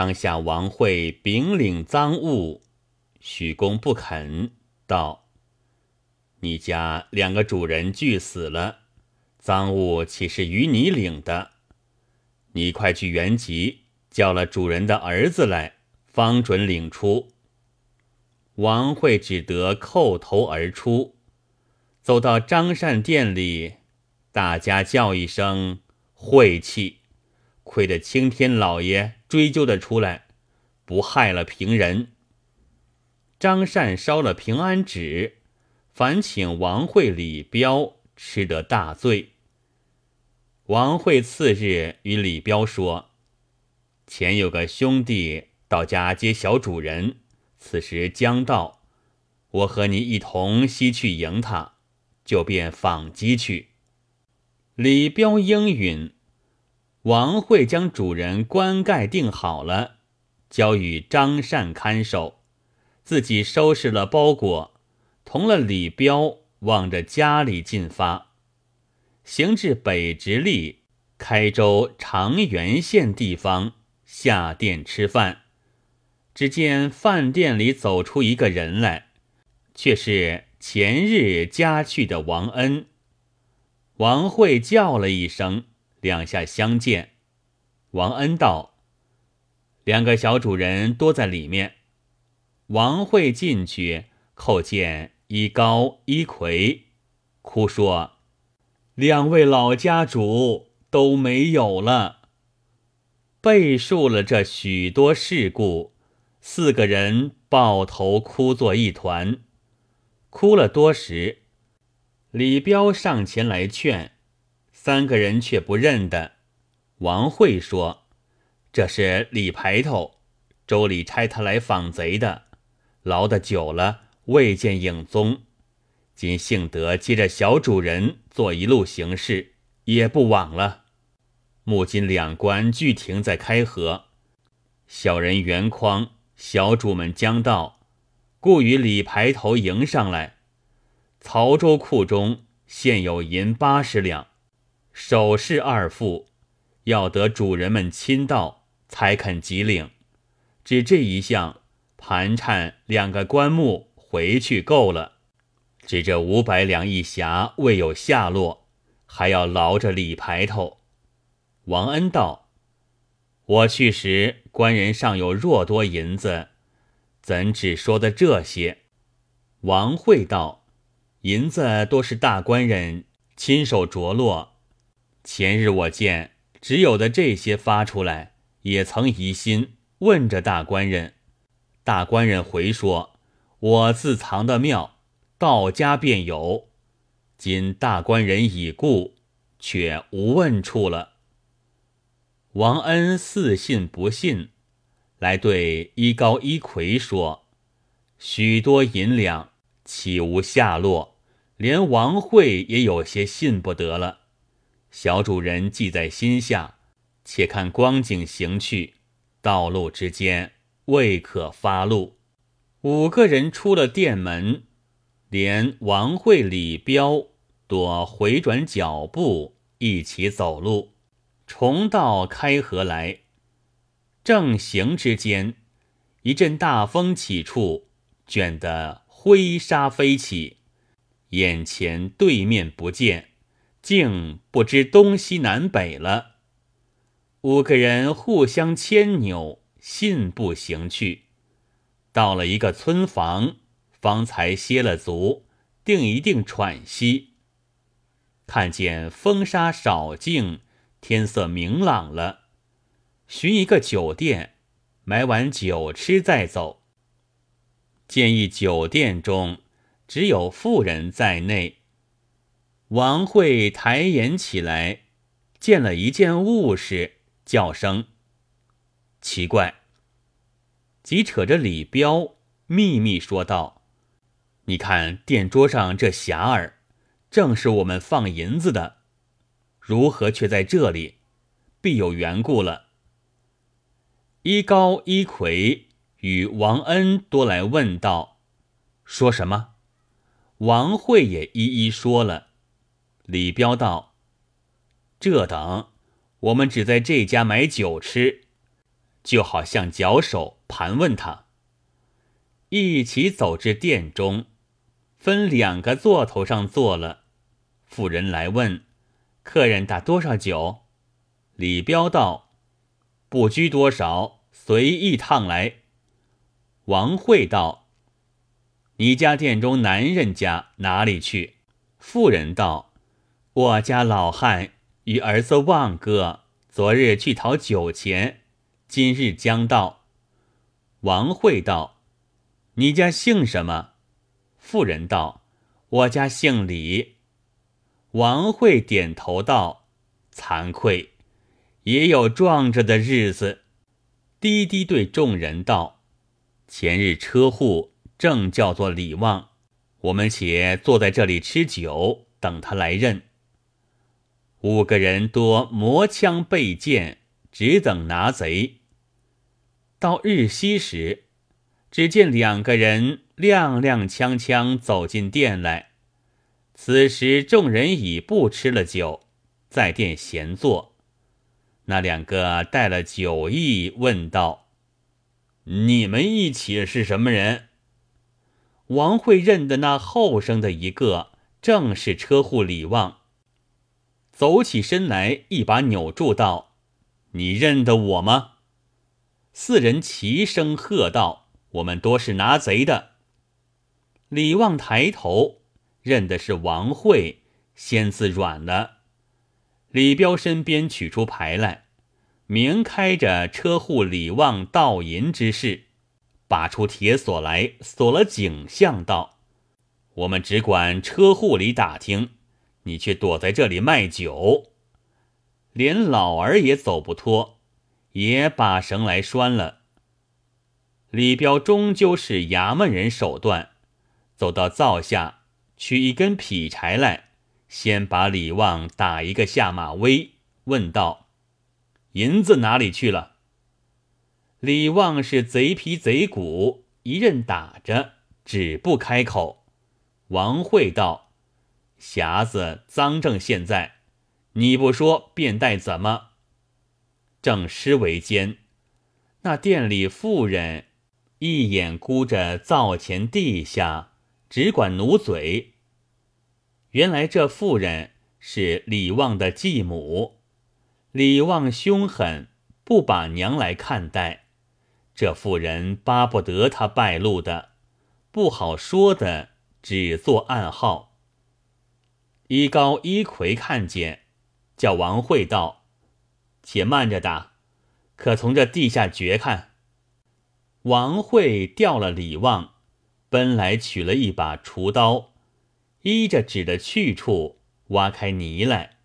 当下王惠秉领赃物，许公不肯，道：“你家两个主人俱死了，赃物岂是与你领的？你快去原籍，叫了主人的儿子来，方准领出。”王惠只得叩头而出，走到张善殿里，大家叫一声“晦气”。亏得青天老爷追究的出来，不害了平人。张善烧了平安纸，烦请王惠、李彪吃得大醉。王惠次日与李彪说：“前有个兄弟到家接小主人，此时将到，我和你一同西去迎他，就便访机去。”李彪应允。王慧将主人棺盖定好了，交与张善看守，自己收拾了包裹，同了李彪往着家里进发，行至北直隶开州长垣县地方，下店吃饭，只见饭店里走出一个人来，却是前日家去的王恩。王慧叫了一声。两下相见，王恩道：“两个小主人多在里面。”王慧进去叩见一高一魁，哭说：“两位老家主都没有了。”背述了这许多事故，四个人抱头哭作一团。哭了多时，李彪上前来劝。三个人却不认得。王慧说：“这是李排头，周礼差他来访贼的，牢得久了，未见影踪。今幸得接着小主人做一路行事，也不枉了。目今两关俱停在开河，小人袁匡、小主们将到，故与李排头迎上来。曹州库中现有银八十两。”首饰二副，要得主人们亲到，才肯即领。只这一项，盘缠两个棺木回去够了。只这五百两一匣未有下落，还要劳着李排头。王恩道：“我去时，官人尚有若多银子，怎只说的这些？”王慧道：“银子多是大官人亲手着落。”前日我见只有的这些发出来，也曾疑心，问着大官人。大官人回说：“我自藏的庙，到家便有。今大官人已故，却无问处了。”王恩似信不信，来对一高一魁说：“许多银两，岂无下落？连王慧也有些信不得了。”小主人记在心下，且看光景行去，道路之间未可发怒。五个人出了店门，连王慧、李彪躲回转脚步，一起走路，重到开河来。正行之间，一阵大风起处，卷得灰沙飞起，眼前对面不见。竟不知东西南北了。五个人互相牵扭，信步行去，到了一个村房，方才歇了足，定一定喘息。看见风沙少静，天色明朗了，寻一个酒店，买碗酒吃再走。建议酒店中只有妇人在内。王慧抬眼起来，见了一件物事，叫声奇怪。即扯着李彪秘密说道：“你看垫桌上这匣儿，正是我们放银子的，如何却在这里？必有缘故了。”一高一魁与王恩多来问道：“说什么？”王慧也一一说了。李彪道：“这等，我们只在这家买酒吃。就好像脚手盘问他。一起走至殿中，分两个座头上坐了。妇人来问：“客人打多少酒？”李彪道：“不拘多少，随意烫来。”王慧道：“你家店中男人家哪里去？”妇人道：“我家老汉与儿子旺哥昨日去讨酒钱，今日将到。”王慧道：“你家姓什么？”妇人道：“我家姓李。”王慧点头道：“惭愧，也有撞着的日子。”低低对众人道：“前日车户正叫做李旺，我们且坐在这里吃酒，等他来认。”五个人多磨枪备剑，只等拿贼。到日西时，只见两个人踉踉跄跄走进店来。此时众人已不吃了酒，在店闲坐。那两个带了酒意，问道：“你们一起是什么人？”王慧认得那后生的一个，正是车户李旺。走起身来，一把扭住道：“你认得我吗？”四人齐声喝道：“我们多是拿贼的。”李旺抬头。认的是王慧，先自软了。李彪身边取出牌来，明开着车户李旺盗银之事，拔出铁锁来锁了景象，道：“我们只管车户里打听，你却躲在这里卖酒，连老儿也走不脱，也把绳来拴了。”李彪终究是衙门人手段，走到灶下。取一根劈柴来，先把李旺打一个下马威，问道：“银子哪里去了？”李旺是贼皮贼骨，一任打着，只不开口。王慧道：“匣子赃证现在，你不说便带怎么？”正诗为奸，那店里妇人一眼估着灶前地下。只管努嘴。原来这妇人是李旺的继母，李旺凶狠，不把娘来看待。这妇人巴不得他败露的，不好说的，只做暗号。一高一魁看见，叫王慧道：“且慢着打，可从这地下掘看。”王慧掉了李旺。奔来取了一把锄刀，依着指的去处挖开泥来，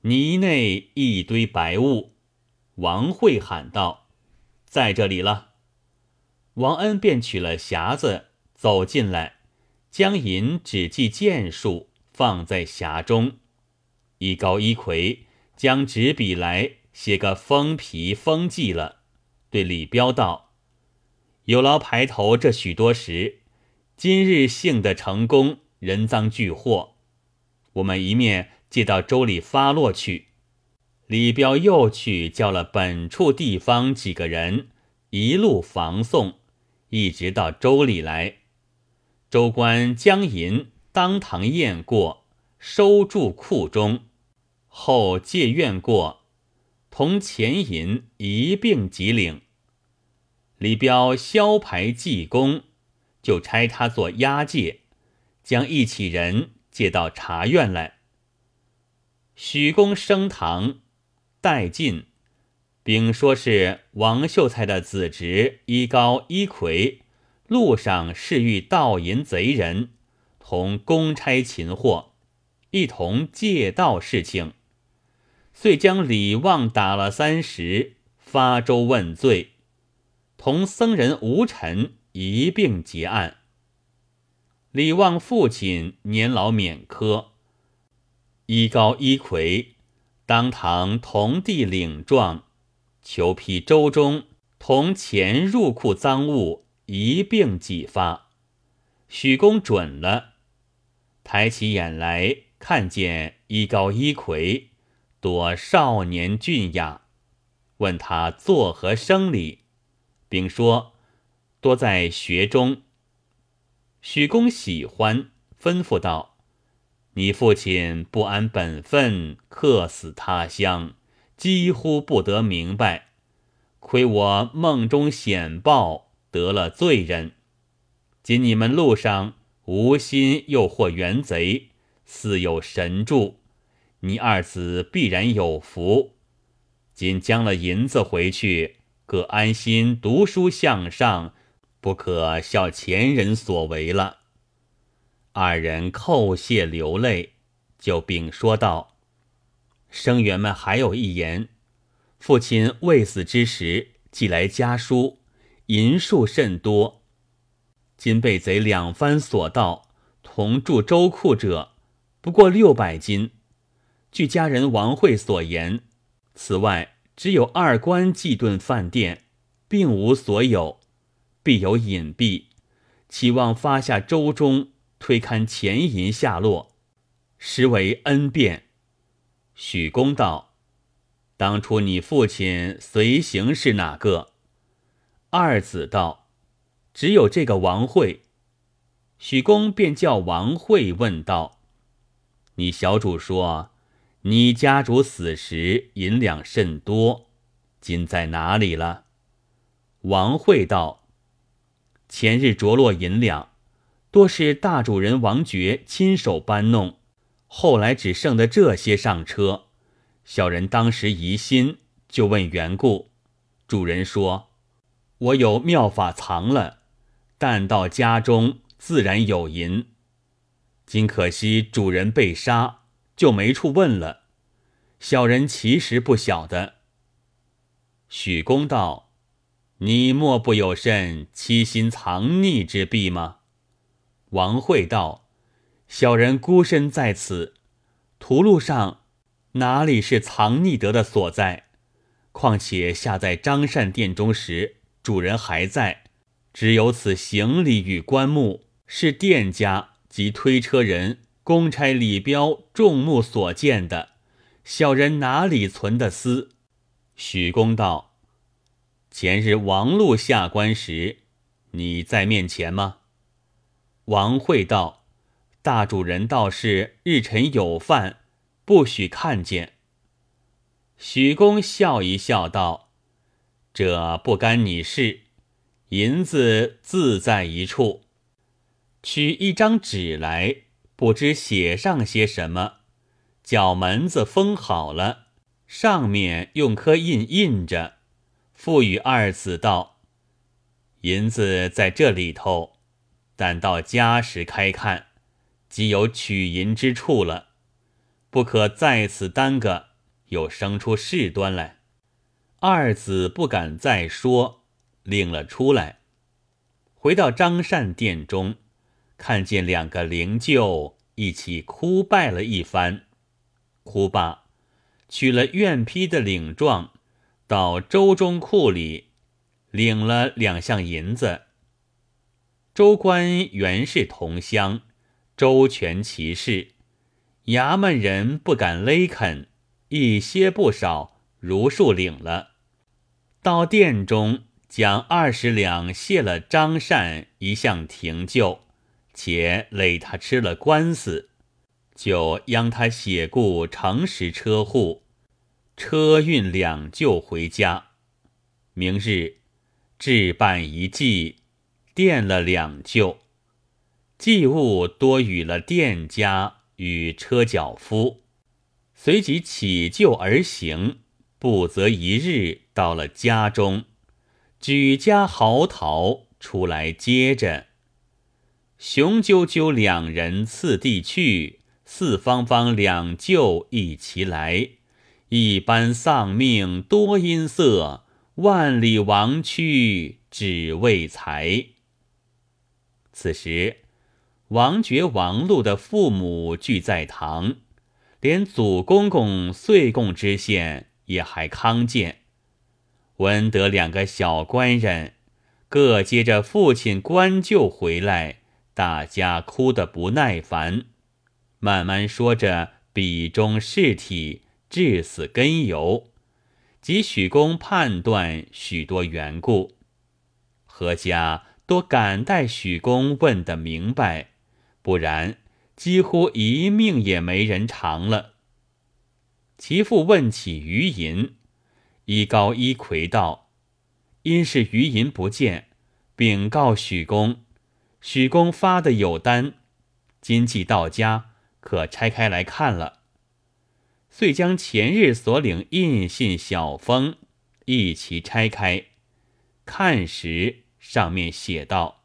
泥内一堆白雾。王慧喊道：“在这里了。”王恩便取了匣子走进来，将银只记件数放在匣中。一高一魁将纸笔来写个封皮封记了，对李彪道：“有劳排头这许多时。”今日幸得成功，人赃俱获。我们一面借到州里发落去。李彪又去叫了本处地方几个人，一路防送，一直到州里来。州官将银当堂验过，收住库中，后借院过，同钱银一并即领。李彪销牌济公。就差他做押解，将一起人借到茶院来。许公升堂，待进，并说是王秀才的子侄一高一魁，路上是遇盗银贼人，同公差擒获，一同借道事情，遂将李旺打了三十，发州问罪，同僧人吴尘。一并结案。李旺父亲年老免科，一高一魁当堂同地领状，求批州中同钱入库赃物一并几发。许公准了，抬起眼来看见一高一魁，多少年俊雅，问他作何生理，并说多在学中。许公喜欢，吩咐道：“你父亲不安本分，客死他乡，几乎不得明白。亏我梦中显报，得了罪人。今你们路上无心诱惑元贼，似有神助，你二子必然有福。今将了银子回去，各安心读书向上。”不可笑前人所为了。二人叩谢流泪，就并说道：“生员们还有一言，父亲未死之时寄来家书，银数甚多。今被贼两番所盗，同住周库者不过六百斤。据家人王慧所言，此外只有二官寄顿饭店，并无所有。”必有隐蔽，期望发下周中推勘钱银下落，实为恩变。许公道：“当初你父亲随行是哪个？”二子道：“只有这个王慧。”许公便叫王慧问道：“你小主说，你家主死时银两甚多，今在哪里了？”王慧道。前日着落银两，多是大主人王爵亲手搬弄，后来只剩的这些上车。小人当时疑心，就问缘故。主人说：“我有妙法藏了，但到家中自然有银。今可惜主人被杀，就没处问了。小人其实不晓得。”许公道。你莫不有甚欺心藏匿之弊吗？王慧道：“小人孤身在此，途路上哪里是藏匿得的所在？况且下在张善殿中时，主人还在，只有此行李与棺木是店家及推车人、公差李彪众目所见的，小人哪里存的私？”许公道。前日王禄下官时，你在面前吗？王慧道：“大主人道是日辰有饭，不许看见。”许公笑一笑道：“这不干你事，银子自在一处。取一张纸来，不知写上些什么，角门子封好了，上面用颗印印着。”赋予二子道：“银子在这里头，但到家时开看，即有取银之处了。不可在此耽搁，又生出事端来。”二子不敢再说，领了出来。回到张善殿中，看见两个灵柩一起哭拜了一番，哭罢，取了院批的领状。到周中库里领了两项银子。州官原是同乡，周全其事，衙门人不敢勒肯，一些不少，如数领了。到殿中将二十两谢了张善一项停就，且累他吃了官司，就央他写故诚实车户。车运两旧回家，明日置办一祭，垫了两旧，祭物多与了店家与车脚夫，随即起就而行，不择一日到了家中，举家嚎啕出来接着，雄赳赳两人次第去，四方方两旧一齐来。一般丧命多音色，万里王躯只为财。此时，王爵王禄的父母俱在堂，连祖公公岁贡知县也还康健。闻得两个小官人各接着父亲官舅回来，大家哭得不耐烦，慢慢说着笔中事体。至死根由，及许公判断许多缘故，何家多感戴许公问得明白，不然几乎一命也没人偿了。其父问起余银，一高一魁道：“因是余银不见，禀告许公，许公发的有单，今既到家，可拆开来看了。”遂将前日所领印信小封一齐拆开，看时上面写道：“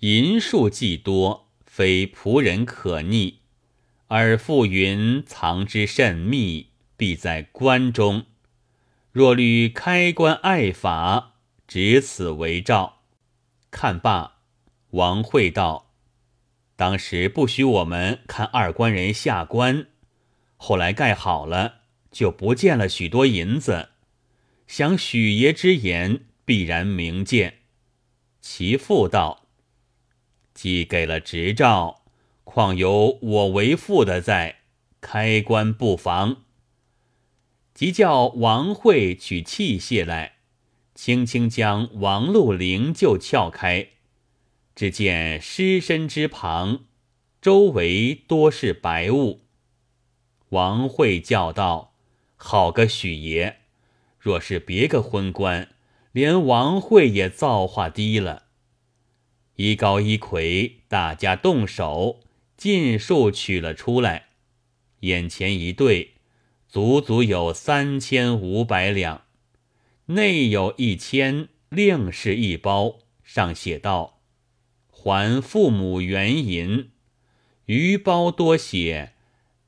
银数既多，非仆人可逆。尔父云藏之甚密，必在关中。若虑开关爱法，执此为照。”看罢，王会道：“当时不许我们看二官人下官。”后来盖好了，就不见了许多银子。想许爷之言，必然明鉴。其父道：“既给了执照，况有我为父的在，开棺不妨。”即叫王慧取器械来，轻轻将王禄灵柩撬开，只见尸身之旁，周围多是白雾。王慧叫道：“好个许爷！若是别个昏官，连王慧也造化低了。”一高一魁，大家动手，尽数取了出来。眼前一对，足足有三千五百两，内有一千，另是一包，上写道：“还父母原银。”余包多写。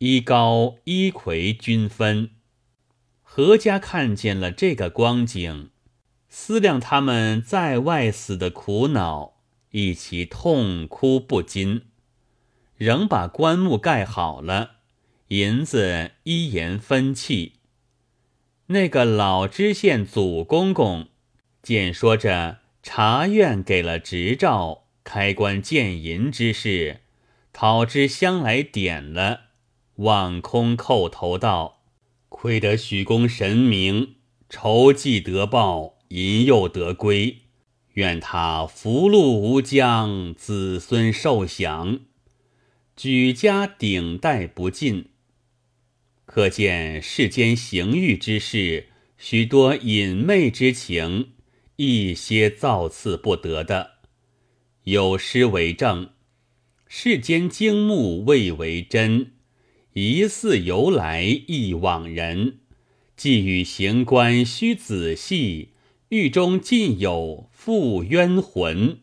一高一魁均分，何家看见了这个光景，思量他们在外死的苦恼，一起痛哭不禁，仍把棺木盖好了，银子一言分弃。那个老知县祖公公见说着茶院给了执照，开棺见银之事，讨之香来点了。望空叩头道：“亏得许公神明，仇既得报，银又得归。愿他福禄无疆，子孙寿享，举家顶戴不尽。可见世间行欲之事，许多隐昧之情，一些造次不得的。有诗为证：世间经目未为真。”疑似由来亦枉人，既与行官须仔细，狱中尽有负冤魂。